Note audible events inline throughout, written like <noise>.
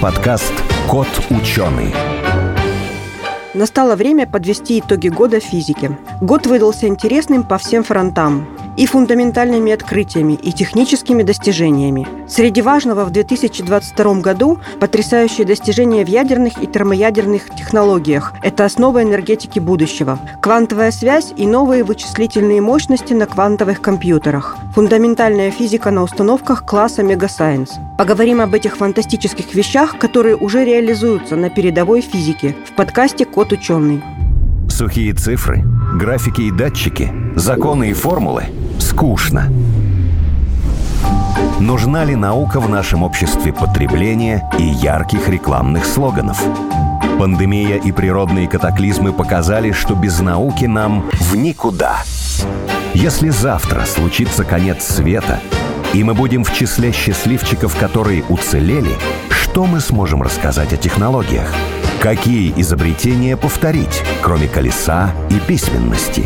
Подкаст «Кот ученый». Настало время подвести итоги года физики. Год выдался интересным по всем фронтам и фундаментальными открытиями, и техническими достижениями. Среди важного в 2022 году потрясающие достижения в ядерных и термоядерных технологиях. Это основа энергетики будущего. Квантовая связь и новые вычислительные мощности на квантовых компьютерах. Фундаментальная физика на установках класса Мегасайенс. Поговорим об этих фантастических вещах, которые уже реализуются на передовой физике в подкасте «Код ученый». Сухие цифры, графики и датчики, законы и формулы – скучно. Нужна ли наука в нашем обществе потребления и ярких рекламных слоганов? Пандемия и природные катаклизмы показали, что без науки нам в никуда. Если завтра случится конец света, и мы будем в числе счастливчиков, которые уцелели, что мы сможем рассказать о технологиях? Какие изобретения повторить, кроме колеса и письменности?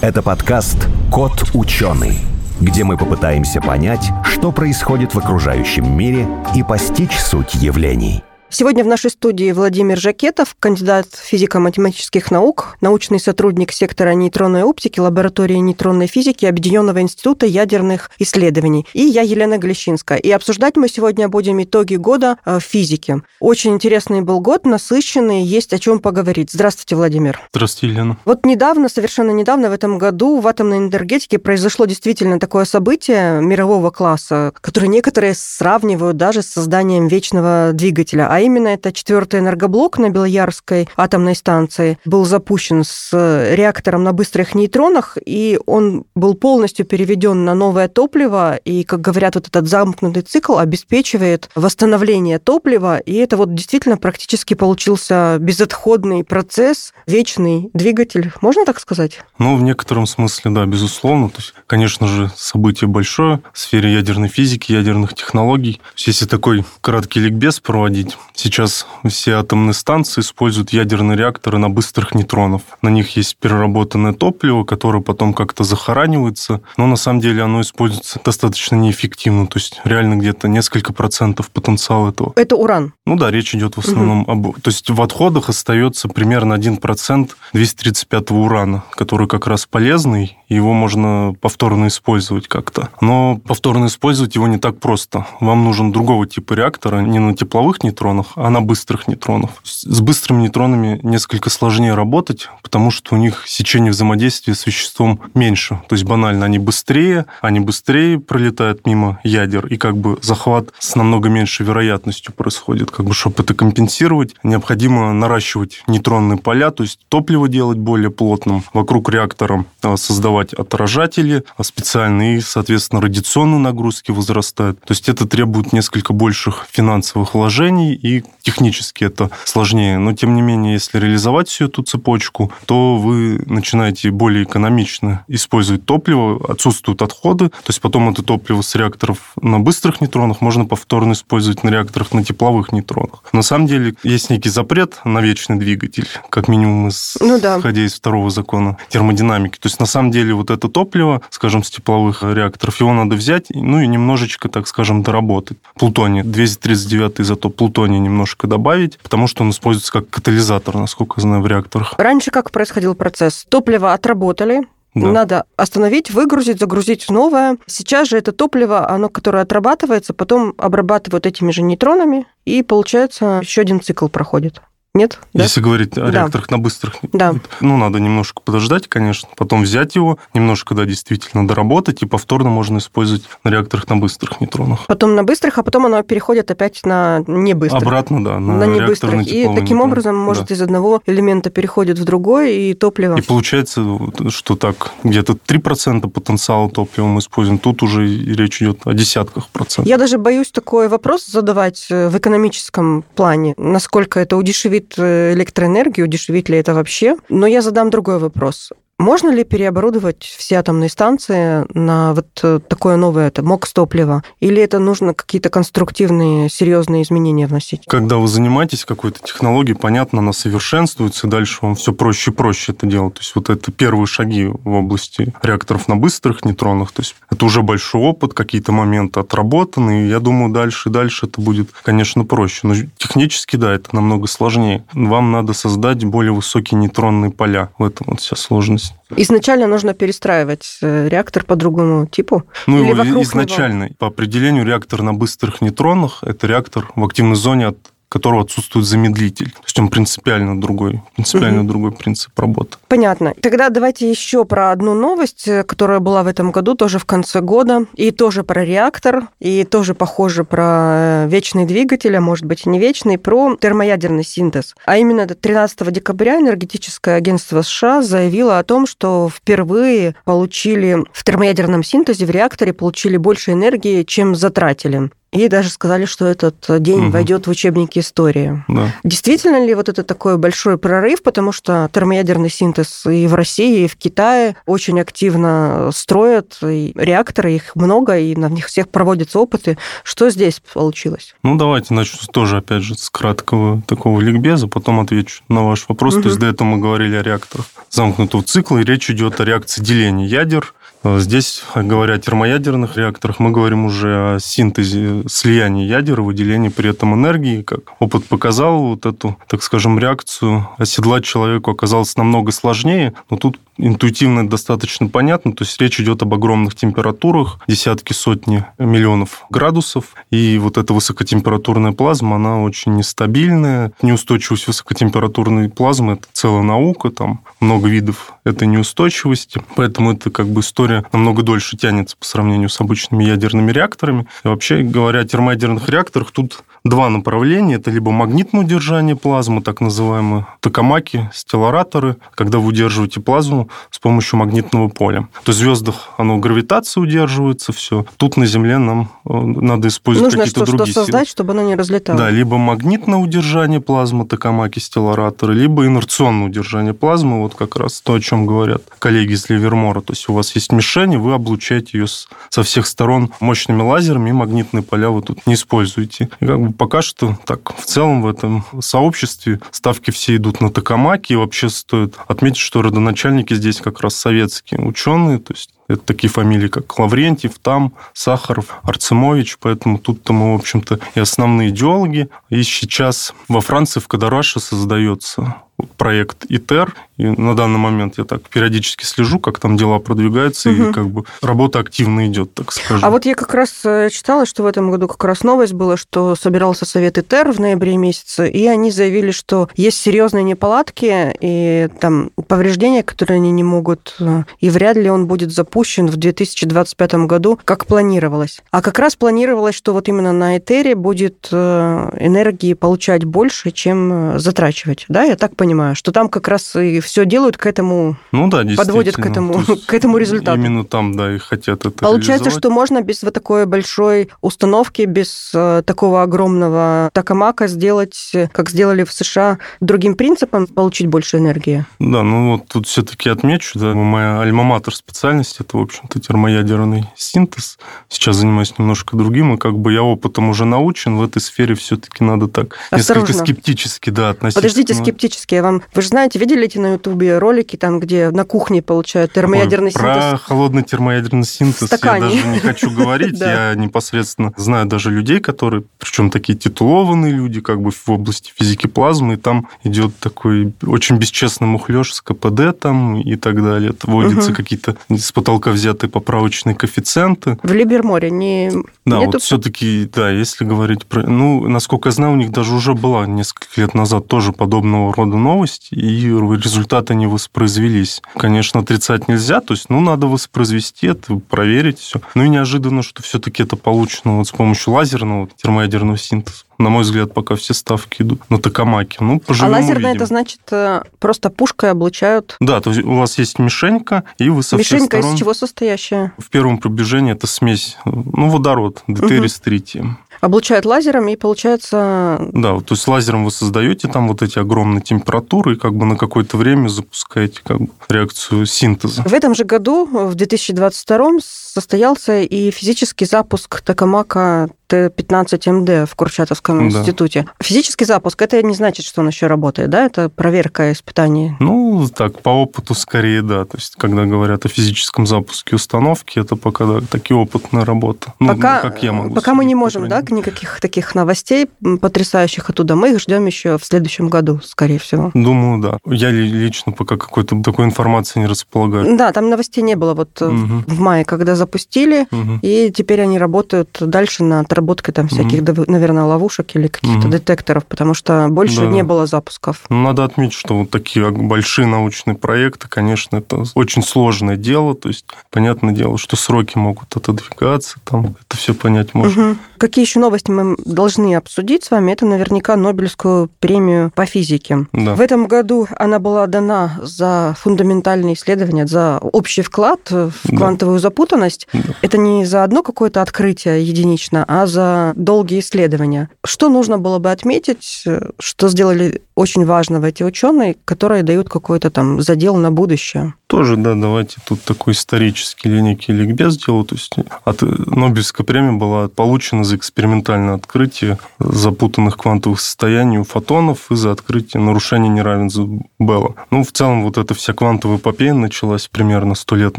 Это подкаст «Кот ученый», где мы попытаемся понять, что происходит в окружающем мире и постичь суть явлений. Сегодня в нашей студии Владимир Жакетов, кандидат физико-математических наук, научный сотрудник сектора нейтронной оптики лаборатории нейтронной физики Объединенного института ядерных исследований. И я Елена Глещинская. И обсуждать мы сегодня будем итоги года э, в физике. Очень интересный был год, насыщенный, есть о чем поговорить. Здравствуйте, Владимир. Здравствуйте, Елена. Вот недавно, совершенно недавно, в этом году в атомной энергетике произошло действительно такое событие мирового класса, которое некоторые сравнивают даже с созданием вечного двигателя, а именно это четвертый энергоблок на Белоярской атомной станции был запущен с реактором на быстрых нейтронах, и он был полностью переведен на новое топливо, и, как говорят, вот этот замкнутый цикл обеспечивает восстановление топлива, и это вот действительно практически получился безотходный процесс, вечный двигатель, можно так сказать? Ну, в некотором смысле, да, безусловно. То есть, конечно же, событие большое в сфере ядерной физики, ядерных технологий. То есть, если такой краткий ликбез проводить, Сейчас все атомные станции используют ядерные реакторы на быстрых нейтронов. На них есть переработанное топливо, которое потом как-то захоранивается, но на самом деле оно используется достаточно неэффективно, то есть реально где-то несколько процентов потенциала этого. Это уран? Ну да, речь идет в основном угу. об... То есть в отходах остается примерно 1% 235 урана, который как раз полезный, его можно повторно использовать как-то. Но повторно использовать его не так просто. Вам нужен другого типа реактора, не на тепловых нейтронах, а на быстрых нейтронах. С быстрыми нейтронами несколько сложнее работать, потому что у них сечение взаимодействия с веществом меньше. То есть банально, они быстрее, они быстрее пролетают мимо ядер, и как бы захват с намного меньшей вероятностью происходит. Как бы, чтобы это компенсировать, необходимо наращивать нейтронные поля, то есть топливо делать более плотным, вокруг реактора а, создавать отражатели а специальные, соответственно, радиационные нагрузки возрастают. То есть это требует несколько больших финансовых вложений и технически это сложнее. Но, тем не менее, если реализовать всю эту цепочку, то вы начинаете более экономично использовать топливо, отсутствуют отходы, то есть потом это топливо с реакторов на быстрых нейтронах можно повторно использовать на реакторах на тепловых нейтронах. На самом деле есть некий запрет на вечный двигатель, как минимум из, ну, да. исходя из второго закона термодинамики. То есть на самом деле вот это топливо, скажем, с тепловых реакторов, его надо взять, ну и немножечко, так скажем, доработать. Плутоний, 239 изотоп плутония немножко добавить, потому что он используется как катализатор, насколько я знаю, в реакторах. Раньше как происходил процесс? Топливо отработали, да. Надо остановить, выгрузить, загрузить новое. Сейчас же это топливо, оно, которое отрабатывается, потом обрабатывают этими же нейтронами, и получается еще один цикл проходит. Нет? Если да? говорить о реакторах да. на быстрых, да. ну, надо немножко подождать, конечно, потом взять его, немножко, да, действительно доработать, и повторно можно использовать на реакторах на быстрых нейтронах. Потом на быстрых, а потом оно переходит опять на небыстрых. Обратно, да, на, на небыстрых. На и таким нейтрон. образом, может, да. из одного элемента переходит в другой, и топливо... И получается, что так, где-то 3% потенциала топлива мы используем, тут уже речь идет о десятках процентов. Я даже боюсь такой вопрос задавать э, в экономическом плане, насколько это удешевит э, электроэнергию, удешевит ли это вообще. Но я задам другой вопрос. Можно ли переоборудовать все атомные станции на вот э, такое новое это МОКС-топливо? Или это нужно какие-то конструктивные, серьезные изменения вносить? Когда вы занимаетесь какой-то технологией, понятно, она совершенствуется, дальше вам все проще и проще это делать. То есть вот это первые шаги в области реакторов на быстрых нейтронах. То есть это уже большой опыт, какие-то моменты отработаны, и я думаю, дальше и дальше это будет, конечно, проще. Но технически, да, это намного сложнее. Вам надо создать более высокие нейтронные поля. В этом вот вся сложность. Изначально нужно перестраивать э, реактор по другому типу? Ну, Или изначально. Него? По определению реактор на быстрых нейтронах – это реактор в активной зоне от которого отсутствует замедлитель. То есть он принципиально другой, принципиально угу. другой принцип работы. Понятно. Тогда давайте еще про одну новость, э, которая была в этом году, тоже в конце года, и тоже про реактор, и тоже похоже про э, вечный двигатель, а может быть и не вечный, про термоядерный синтез. А именно 13 декабря энергетическое агентство США заявило о том, что впервые получили в термоядерном синтезе в реакторе получили больше энергии, чем затратили. И даже сказали, что этот день угу. войдет в учебники истории. Да. Действительно ли вот это такой большой прорыв, потому что термоядерный синтез и в России, и в Китае очень активно строят и реакторы, их много, и на них всех проводятся опыты. Что здесь получилось? Ну, давайте начну тоже, опять же, с краткого такого ликбеза, потом отвечу на ваш вопрос. Угу. То есть до этого мы говорили о реакторах замкнутого цикла, и речь идет о реакции деления ядер здесь, говоря о термоядерных реакторах, мы говорим уже о синтезе, слиянии ядер, выделении при этом энергии. Как опыт показал, вот эту, так скажем, реакцию оседлать человеку оказалось намного сложнее, но тут интуитивно достаточно понятно. То есть речь идет об огромных температурах, десятки, сотни миллионов градусов. И вот эта высокотемпературная плазма, она очень нестабильная. Неустойчивость высокотемпературной плазмы – это целая наука, там много видов этой неустойчивости. Поэтому это как бы история намного дольше тянется по сравнению с обычными ядерными реакторами. И вообще говоря о термоядерных реакторах, тут два направления. Это либо магнитное удержание плазмы, так называемые токамаки, стеллараторы, когда вы удерживаете плазму с помощью магнитного поля. То есть в звездах оно гравитация удерживается, все. Тут на Земле нам э, надо использовать какие-то другие что создать, силы. чтобы оно не разлеталось. Да, либо магнитное удержание плазмы, токамаки, стеллараторы, либо инерционное удержание плазмы, вот как раз то, о чем говорят коллеги из Ливермора. То есть у вас есть мишень, и вы облучаете ее со всех сторон мощными лазерами, и магнитные поля вы тут не используете. И как бы пока что так в целом в этом сообществе ставки все идут на токамаки. И вообще стоит отметить, что родоначальники здесь как раз советские ученые, то есть это такие фамилии, как Лаврентьев, Там, Сахаров, Арцемович. Поэтому тут-то мы, в общем-то, и основные идеологи. И сейчас во Франции в Кадараше создается проект ИТЕР, и на данный момент я так периодически слежу, как там дела продвигаются, угу. и как бы работа активно идет, так скажем. А вот я как раз э, читала, что в этом году как раз новость была, что собирался совет ИТЕР в ноябре месяце, и они заявили, что есть серьезные неполадки и там повреждения, которые они не могут, э, и вряд ли он будет запущен в 2025 году, как планировалось. А как раз планировалось, что вот именно на ИТЕРе будет э, энергии получать больше, чем затрачивать. Да, я так понимаю? Понимаю, что там как раз и все делают к этому, ну да, подводят к этому, <laughs> к этому результату. Именно там, да, и хотят это Получается, что можно без вот такой большой установки, без э, такого огромного токамака сделать, как сделали в США, другим принципом, получить больше энергии. Да, ну вот тут все-таки отмечу, да, моя альма-матер специальность, это, в общем-то, термоядерный синтез. Сейчас занимаюсь немножко другим, и как бы я опытом уже научен, в этой сфере все-таки надо так Осторожно. несколько скептически, да, относиться. Подождите, скептически, я вам... Вы же знаете, видели эти на Ютубе ролики, там, где на кухне получают термоядерный Ой, синтез? Про холодный термоядерный синтез я даже не хочу говорить. <laughs> Я непосредственно знаю даже людей, которые, причем такие титулованные люди, как бы в области физики плазмы, и там идет такой очень бесчестный мухлёж с КПД там и так далее. Вводятся какие-то с потолка взятые поправочные коэффициенты. В Либерморе не... Да, вот все-таки, да, если говорить про... Ну, насколько я знаю, у них даже уже была несколько лет назад тоже подобного рода новость, и результаты не воспроизвелись. Конечно, отрицать нельзя, то есть, ну, надо воспроизвести это, проверить все. Ну и неожиданно, что все-таки это получено вот с помощью лазерного термоядерного синтеза на мой взгляд, пока все ставки идут на токамаке. Ну, поживем, А лазерное это значит э, просто пушкой облучают? Да, то есть у вас есть мишенька, и вы со Мишенька всех сторон... из чего состоящая? В первом приближении это смесь, ну, водород, дейтерий с тритием. Облучают лазером, и получается... Да, то есть лазером вы создаете там вот эти огромные температуры, и как бы на какое-то время запускаете как бы реакцию синтеза. В этом же году, в 2022 состоялся и физический запуск Токамака Т-15МД в Курчатовском да. институте. Физический запуск, это не значит, что он еще работает, да? Это проверка испытаний? Ну, так, по опыту скорее, да. То есть, когда говорят о физическом запуске установки, это пока да, такие опытная работа. Ну, пока, как я могу Пока мы не можем, да, никаких таких новостей потрясаючих оттуда. Мы их ждем еще в следующем году, скорее всего. Думаю, да. Я лично пока какой-то такой информации не располагаю. Да, там новостей не было вот угу. в мае, когда запустили, угу. и теперь они работают дальше на отработкой там всяких, mm наверное, ловушек или каких-то mm детекторов, потому что больше да. не было запусков. Надо отметить, что вот такие большие научные проекты, конечно, это очень сложное дело, то есть понятное дело, что сроки могут отодвигаться, там это все понять можно. Угу. Какие еще новости мы должны обсудить с вами? Это наверняка Нобелевскую премию по физике. Да. В этом году она была дана за фундаментальные исследования, за общий вклад в квантовую да. запутанность. Да. Это не за одно какое-то открытие единично, а за долгие исследования. Что нужно было бы отметить, что сделали очень важного эти ученые, которые дают какой-то там задел на будущее? Тоже, да, давайте тут такой исторический некий ликбез сделаю. То есть от Нобелевская премия была получена за экспериментальное открытие запутанных квантовых состояний у фотонов и за открытие нарушения неравенства Белла. Ну, в целом, вот эта вся квантовая эпопея началась примерно сто лет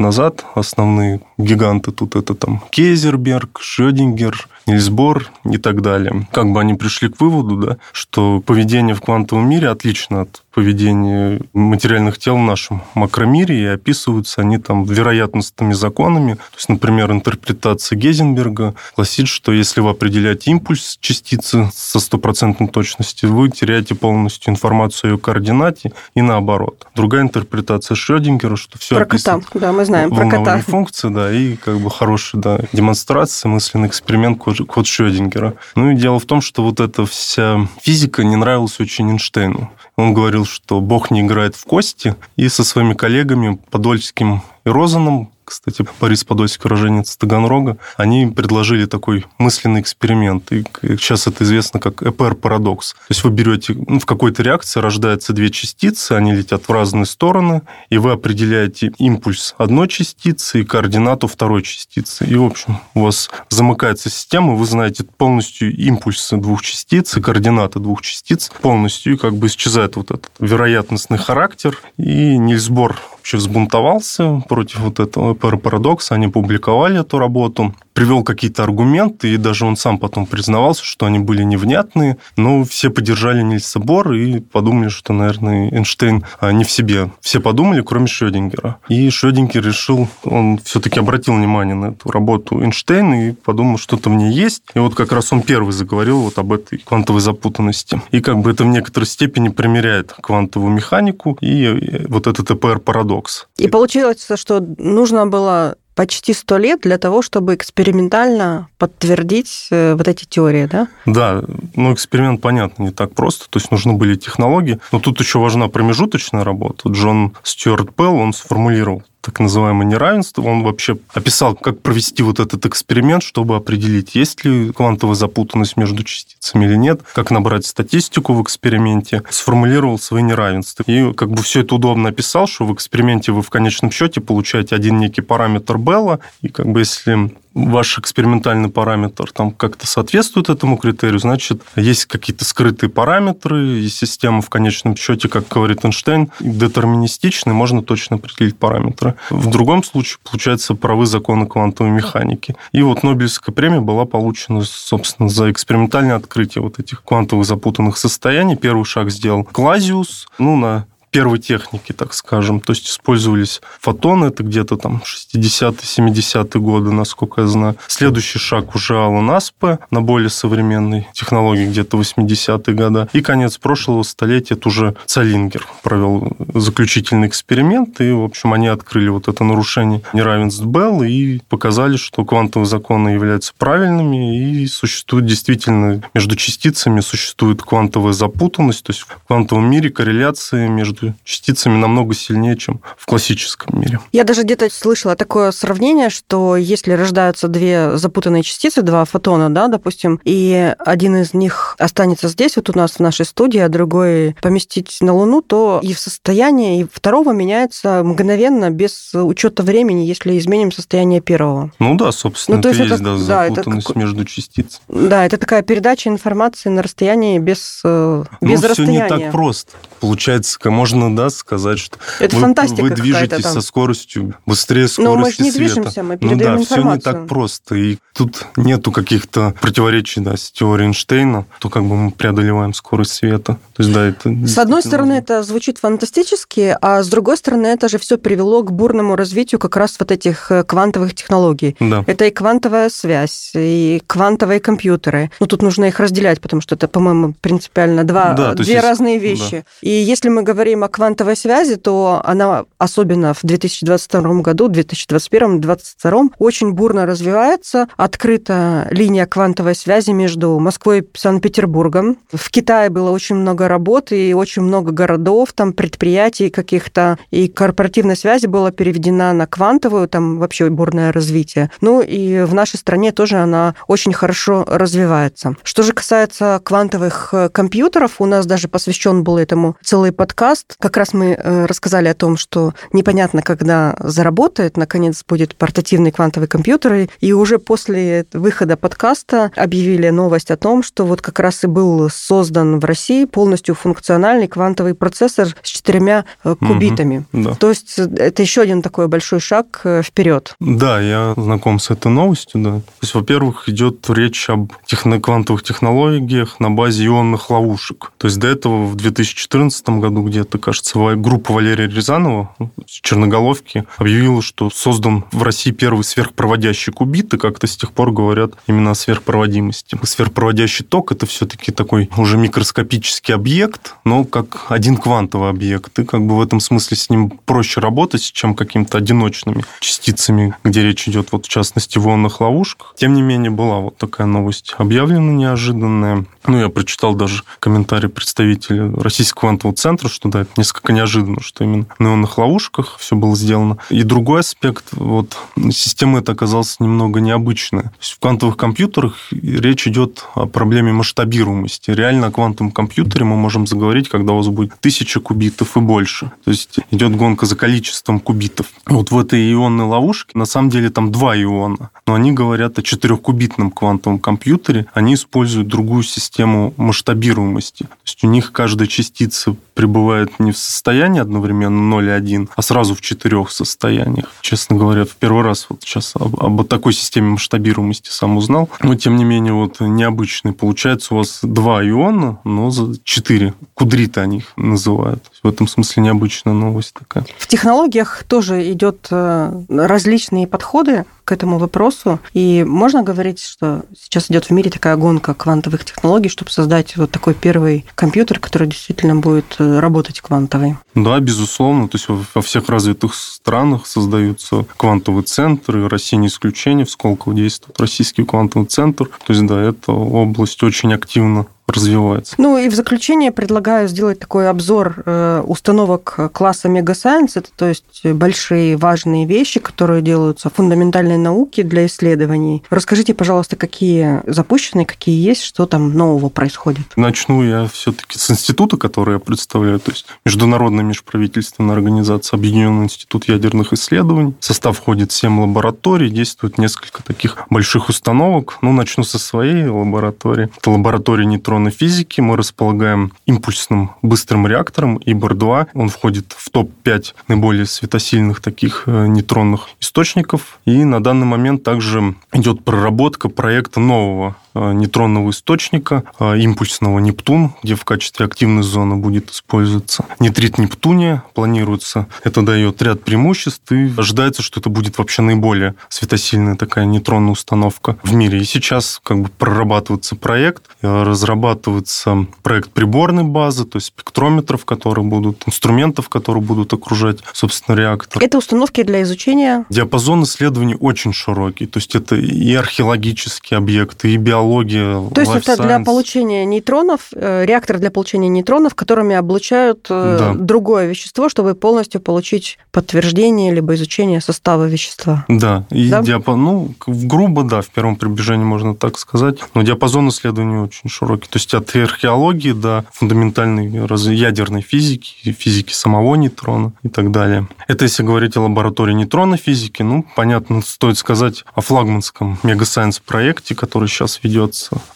назад. Основные гиганты тут это там Кейзерберг, Шрёдингер, Нильсбор и так далее. Как бы они пришли к выводу, да, что поведение в квантовом мире отлично от поведения материальных тел в нашем макромире, и описываются они там вероятностными законами. То есть, например, интерпретация Гейзенберга гласит, что если вы определяете импульс частицы со стопроцентной точностью, вы теряете полностью информацию о ее координате и наоборот. Другая интерпретация Шрёдингера, что все про кота, да, мы знаем, про кота. функции, да, и как бы хорошая да, демонстрация, мысленный эксперимент код Шрёдингера. Ну и дело в том, что вот эта вся физика не нравилась очень Эйнштейну. Он говорил, что Бог не играет в кости, и со своими коллегами Подольским и Розаном кстати, Борис Подольский, уроженец Таганрога, они предложили такой мысленный эксперимент. И сейчас это известно как ЭПР-парадокс. То есть вы берете, ну, в какой-то реакции рождаются две частицы, они летят в разные стороны, и вы определяете импульс одной частицы и координату второй частицы. И, в общем, у вас замыкается система, вы знаете полностью импульсы двух частиц и координаты двух частиц полностью, и как бы исчезает вот этот вероятностный характер. И Нильс Бор вообще взбунтовался против вот этого парадокса. Они публиковали эту работу привел какие-то аргументы, и даже он сам потом признавался, что они были невнятные, но все поддержали Нильса Бор и подумали, что, наверное, Эйнштейн а, не в себе. Все подумали, кроме Шрёдингера. И Шрёдингер решил, он все-таки обратил внимание на эту работу Эйнштейна и подумал, что-то в ней есть. И вот как раз он первый заговорил вот об этой квантовой запутанности. И как бы это в некоторой степени примеряет квантовую механику и вот этот ЭПР-парадокс. И получилось, что нужно было почти сто лет для того, чтобы экспериментально подтвердить э, вот эти теории, да? Да, ну эксперимент, понятно, не так просто, то есть нужны были технологии, но тут еще важна промежуточная работа. Джон Стюарт Пелл, он сформулировал так называемое неравенство. Он вообще описал, как провести вот этот эксперимент, чтобы определить, есть ли квантовая запутанность между частицами или нет, как набрать статистику в эксперименте, сформулировал свои неравенства. И как бы все это удобно описал, что в эксперименте вы в конечном счете получаете один некий параметр Белла, и как бы если ваш экспериментальный параметр там как-то соответствует этому критерию, значит, есть какие-то скрытые параметры, и система в конечном счете, как говорит Эйнштейн, детерминистичная, можно точно определить параметры. В другом случае, получается, правы законы квантовой механики. И вот Нобелевская премия была получена, собственно, за экспериментальное открытие вот этих квантовых запутанных состояний. Первый шаг сделал Клазиус, ну, на первой техники, так скажем. То есть использовались фотоны, это где-то там 60-70-е годы, насколько я знаю. Следующий шаг уже Алан Аспе на более современной технологии, где-то 80-е годы. И конец прошлого столетия, это уже Цалингер провел заключительный эксперимент, и, в общем, они открыли вот это нарушение неравенств Белл и показали, что квантовые законы являются правильными, и существует действительно между частицами существует квантовая запутанность, то есть в квантовом мире корреляции между между частицами намного сильнее, чем в классическом мире. Я даже где-то слышала такое сравнение, что если рождаются две запутанные частицы, два фотона, да, допустим, и один из них останется здесь, вот у нас в нашей студии, а другой поместить на Луну, то и в состоянии второго меняется мгновенно, без учета времени, если изменим состояние первого. Ну да, собственно, ну, то есть это, есть, да, да, запутанность это, между частицами. Да, это такая передача информации на расстоянии без, э, без ну, расстояния. все не так просто. Получается, можно, да, сказать, что это вы, фантастика вы движетесь со скоростью быстрее скорости Но мы же не света. движемся, мы передаем ну да, информацию. все не так просто. И тут нету каких-то противоречий да, с теорией Эйнштейна, то как бы мы преодолеваем скорость света. То есть, да, это с одной стороны, это звучит фантастически, а с другой стороны, это же все привело к бурному развитию как раз вот этих э, квантовых технологий. Да. Это и квантовая связь, и квантовые компьютеры. Ну, тут нужно их разделять, потому что это, по-моему, принципиально два, да, две есть, разные вещи. Да. И если мы говорим о квантовой связи, то она, особенно в 2022 году, 2021, 2022, очень бурно развивается. Открыта линия квантовой связи между Москвой и Санкт-Петербургом. В Китае было очень много работы и очень много городов, там предприятий каких-то, и корпоративная связь была переведена на квантовую, там вообще бурное развитие. Ну и в нашей стране тоже она очень хорошо развивается. Что же касается квантовых э, компьютеров, у нас даже посвящен был этому целый подкаст. Как раз мы э, рассказали о том, что непонятно, когда заработает, наконец, будет портативный квантовый компьютер. И уже после выхода подкаста объявили новость о том, что вот как раз и был создан в России полностью функциональный квантовый процессор с четырьмя э, кубитами. Угу, да. То есть это еще один такой большой шаг вперед. Да, я знаком с этой новостью, да. То есть, во-первых, идет речь об техно квантовых технологиях на базе ионных ловушек. То есть до этого в 2014 году где-то, кажется, группа Валерия Рязанова Черноголовки объявила, что создан в России первый сверхпроводящий кубит, и как-то с тех пор говорят именно о сверхпроводимости. Сверхпроводящий ток – это все-таки такой уже микроскопический объект, но как один квантовый объект. И как бы в этом смысле с ним проще работать, чем какими-то одиночными частицами, где речь идет вот в частности в ионных ловушках. Тем не менее, была вот такая новость объявлена неожиданная. Ну, я прочитал даже комментарий представителя Российского квантового центра, что да, это несколько неожиданно, что именно на ионных ловушках все было сделано. И другой аспект, вот, система эта оказалась немного необычная. То есть в квантовых компьютерах речь идет о проблеме масштабируемости. Реально о квантовом компьютере мы можем заговорить, когда у вас будет тысяча кубитов и больше. То есть идет гонка за количеством кубитов. Вот в этой ионной ловушке на самом деле там два иона, но они говорят о четырехкубитном квантовом компьютере. Они используют другую систему масштабируемости. То есть у них каждая частица пребывает не в состоянии одновременно 0 и 1, а сразу в четырех состояниях. Честно говоря, в первый раз вот сейчас об, об такой системе масштабируемости сам узнал. Но, тем не менее, вот необычный. Получается, у вас два иона, но за четыре. Кудриты они их называют. В этом смысле необычная новость такая. В технологиях тоже идет э, различные подходы этому вопросу. И можно говорить, что сейчас идет в мире такая гонка квантовых технологий, чтобы создать вот такой первый компьютер, который действительно будет э, работать квантовый. Да, безусловно. То есть во всех развитых странах создаются квантовые центры. Россия не исключение. В Сколково действует российский квантовый центр. То есть, да, эта область очень активно развивается. Ну и в заключение предлагаю сделать такой обзор э, установок класса Science. Это то есть большие важные вещи, которые делаются в фундаментальной науке для исследований. Расскажите, пожалуйста, какие запущены, какие есть, что там нового происходит. Начну я все-таки с института, который я представляю, то есть Международная межправительственная организация Объединенный институт ядерных исследований. В состав входит 7 лабораторий, действует несколько таких больших установок. Ну, начну со своей лаборатории. Это лаборатория нейтронной нейтронной физики мы располагаем импульсным быстрым реактором ИБР-2. Он входит в топ-5 наиболее светосильных таких э, нейтронных источников. И на данный момент также идет проработка проекта нового нейтронного источника, э, импульсного Нептун, где в качестве активной зоны будет использоваться нитрит Нептуния. Планируется, это дает ряд преимуществ, и ожидается, что это будет вообще наиболее светосильная такая нейтронная установка в мире. И сейчас как бы прорабатывается проект, э, разрабатывается проект приборной базы, то есть спектрометров, которые будут, инструментов, которые будут окружать, собственно, реактор. Это установки для изучения? Диапазон исследований очень широкий, то есть это и археологические объекты, и биологические археология, То есть это для получения нейтронов, э, реактор для получения нейтронов, которыми облучают э, да. другое вещество, чтобы полностью получить подтверждение либо изучение состава вещества. Да, и да? диапазон, ну, грубо, да, в первом приближении можно так сказать, но диапазон исследований очень широкий. То есть от археологии до фундаментальной ядерной физики, физики самого нейтрона и так далее. Это если говорить о лаборатории нейтронной физики, ну, понятно, стоит сказать о флагманском мегасайенс проекте, который сейчас ведется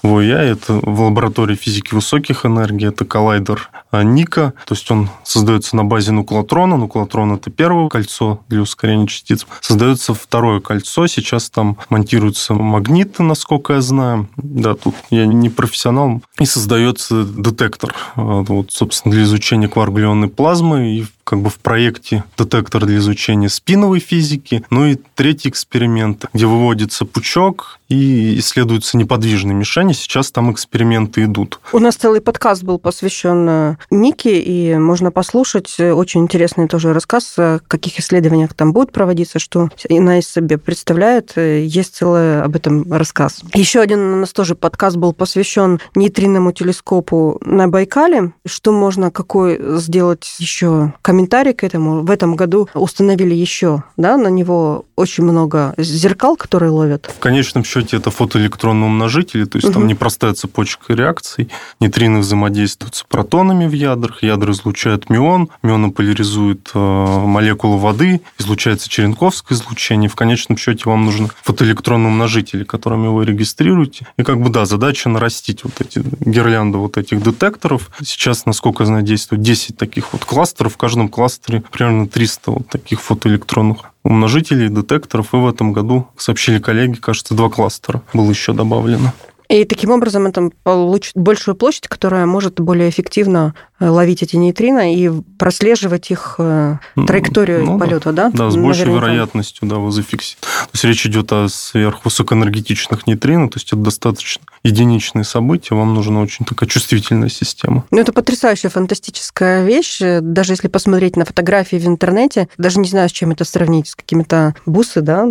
в ОЯ. Это в лаборатории физики высоких энергий, это коллайдер а, Ника, то есть он создается на базе нуклотрона. Нуклотрон – это первое кольцо для ускорения частиц. Создается второе кольцо, сейчас там монтируются магниты, насколько я знаю. Да, тут я не профессионал. И создается детектор, а, вот, собственно, для изучения кварглионной плазмы. И как бы в проекте детектор для изучения спиновой физики. Ну и третий эксперимент, где выводится пучок и исследуются неподвижные мишени. Сейчас там эксперименты идут. У нас целый подкаст был посвящен э, Нике, и можно послушать очень интересный тоже рассказ, о каких исследованиях там будут проводиться, что она из себя представляет. Есть целый об этом рассказ. Еще один у нас тоже подкаст был посвящен нейтринному телескопу на Байкале. Что можно, какой сделать еще комментарий к этому? В этом году установили еще да, на него очень много зеркал, которые ловят. В конечном счете это фотоэлектронные умножители, то есть угу. там непростая цепочка реакций. Нейтрины взаимодействуют с протонами в ядрах, ядра излучают мион, мионы поляризуют э, молекулы воды, излучается черенковское излучение. В конечном счете вам нужны фотоэлектронные умножители, которыми вы регистрируете. И как бы, да, задача нарастить вот эти гирлянды вот этих детекторов. Сейчас, насколько я знаю, действует 10 таких вот кластеров. В каждом кластере примерно 300 вот таких фотоэлектронных умножителей, детекторов. И в этом году, сообщили коллеги, кажется, два кластера было еще добавлено. И таким образом это получит большую площадь, которая может более эффективно ловить эти нейтрино и прослеживать их э, траекторию ну, полета, да? Да, с большей Наверняка. вероятностью, да, его зафиксировать. То есть речь идет о сверхвысокоэнергетичных нейтрино, то есть это достаточно единичные события, вам нужна очень такая чувствительная система. Ну, это потрясающая, фантастическая вещь. Даже если посмотреть на фотографии в интернете, даже не знаю, с чем это сравнить, с какими-то бусы, да,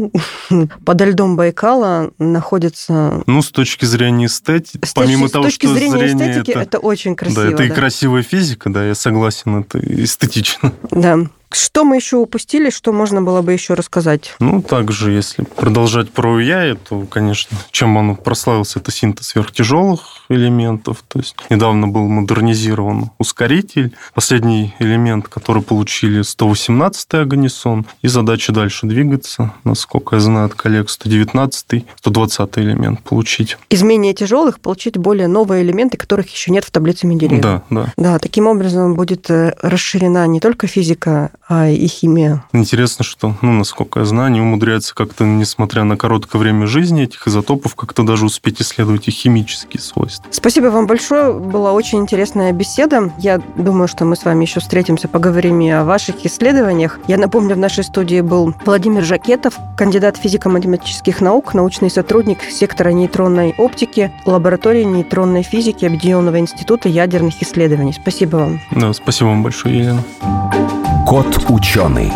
<laughs> подо льдом Байкала находится... Ну, с точки зрения эстетики, помимо того, с точки что зрения эстетики, это, это очень красиво. Да, это да. и красивая физика, да, я согласен, это эстетично. Да. Что мы еще упустили, что можно было бы еще рассказать? Ну, также, если продолжать про УЯИ, то, конечно, чем он прославился, это синтез сверхтяжелых элементов. То есть недавно был модернизирован ускоритель. Последний элемент, который получили 118-й агонисон. И задача дальше двигаться. Насколько я знаю от коллег, 119-й, 120-й элемент получить. Из менее тяжелых получить более новые элементы, которых еще нет в таблице Менделеева. Да, да. Да, таким образом будет э, расширена не только физика, а и химия. Интересно, что, ну, насколько я знаю, они умудряются как-то, несмотря на короткое время жизни этих изотопов, как-то даже успеть исследовать их химические свойства. Спасибо вам большое. Была очень интересная беседа. Я думаю, что мы с вами еще встретимся, поговорим и о ваших исследованиях. Я напомню, в нашей студии был Владимир Жакетов, кандидат физико-математических наук, научный сотрудник сектора нейтронной оптики, лаборатории нейтронной физики Объединенного института ядерных исследований. Спасибо вам. Да, спасибо вам большое, Елена. Кот ученый.